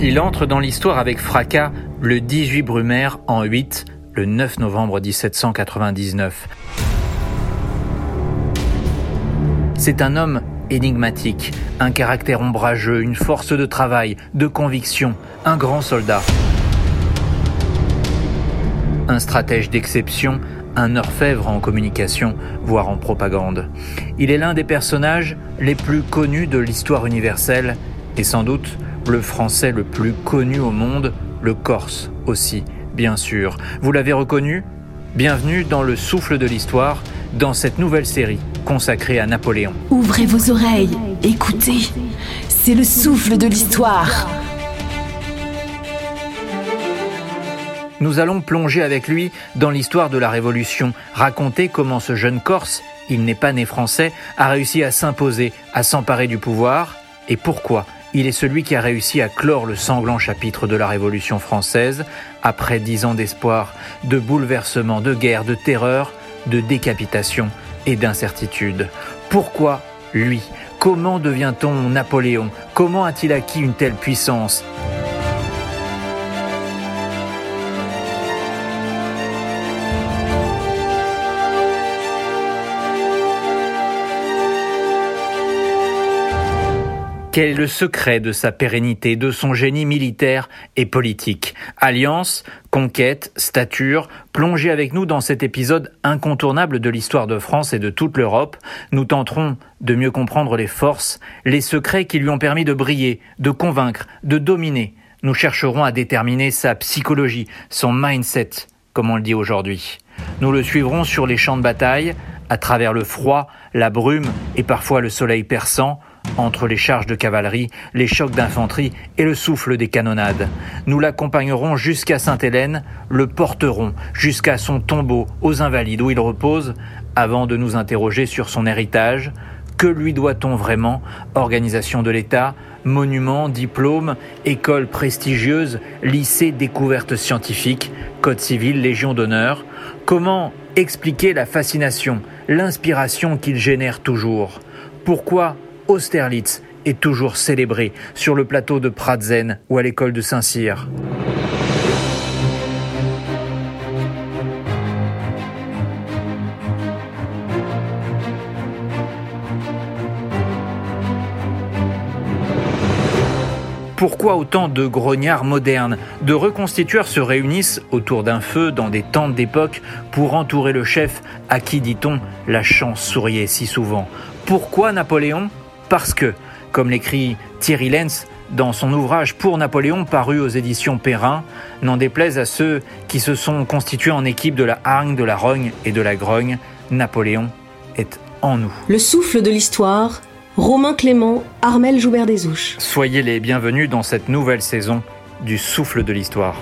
Il entre dans l'histoire avec fracas le 18 Brumaire en 8, le 9 novembre 1799. C'est un homme énigmatique, un caractère ombrageux, une force de travail, de conviction, un grand soldat. Un stratège d'exception, un orfèvre en communication, voire en propagande. Il est l'un des personnages les plus connus de l'histoire universelle et sans doute le français le plus connu au monde, le corse aussi, bien sûr. Vous l'avez reconnu? Bienvenue dans le souffle de l'histoire, dans cette nouvelle série consacrée à Napoléon. Ouvrez vos oreilles, écoutez, c'est le souffle de l'histoire. Nous allons plonger avec lui dans l'histoire de la Révolution, raconter comment ce jeune Corse, il n'est pas né français, a réussi à s'imposer, à s'emparer du pouvoir, et pourquoi il est celui qui a réussi à clore le sanglant chapitre de la Révolution française, après dix ans d'espoir, de bouleversement, de guerre, de terreur, de décapitation et d'incertitude. Pourquoi lui? Comment devient-on Napoléon? Comment a-t-il acquis une telle puissance? Quel est le secret de sa pérennité, de son génie militaire et politique Alliance, conquête, stature, plongez avec nous dans cet épisode incontournable de l'histoire de France et de toute l'Europe. Nous tenterons de mieux comprendre les forces, les secrets qui lui ont permis de briller, de convaincre, de dominer. Nous chercherons à déterminer sa psychologie, son mindset, comme on le dit aujourd'hui. Nous le suivrons sur les champs de bataille, à travers le froid, la brume et parfois le soleil perçant, entre les charges de cavalerie, les chocs d'infanterie et le souffle des canonnades. Nous l'accompagnerons jusqu'à Sainte-Hélène, le porterons jusqu'à son tombeau aux Invalides où il repose, avant de nous interroger sur son héritage. Que lui doit-on vraiment? Organisation de l'État, monuments, diplômes, écoles prestigieuses, lycées découvertes scientifiques, code civil, légion d'honneur. Comment expliquer la fascination, l'inspiration qu'il génère toujours? Pourquoi Austerlitz est toujours célébré sur le plateau de Pratzen ou à l'école de Saint-Cyr. Pourquoi autant de grognards modernes, de reconstitueurs se réunissent autour d'un feu dans des tentes d'époque pour entourer le chef à qui, dit-on, la chance souriait si souvent Pourquoi Napoléon parce que, comme l'écrit Thierry Lenz dans son ouvrage Pour Napoléon paru aux éditions Perrin, n'en déplaise à ceux qui se sont constitués en équipe de la hargne, de la rogne et de la grogne, Napoléon est en nous. Le souffle de l'histoire, Romain Clément, Armel Joubert des Ouches. Soyez les bienvenus dans cette nouvelle saison du souffle de l'histoire.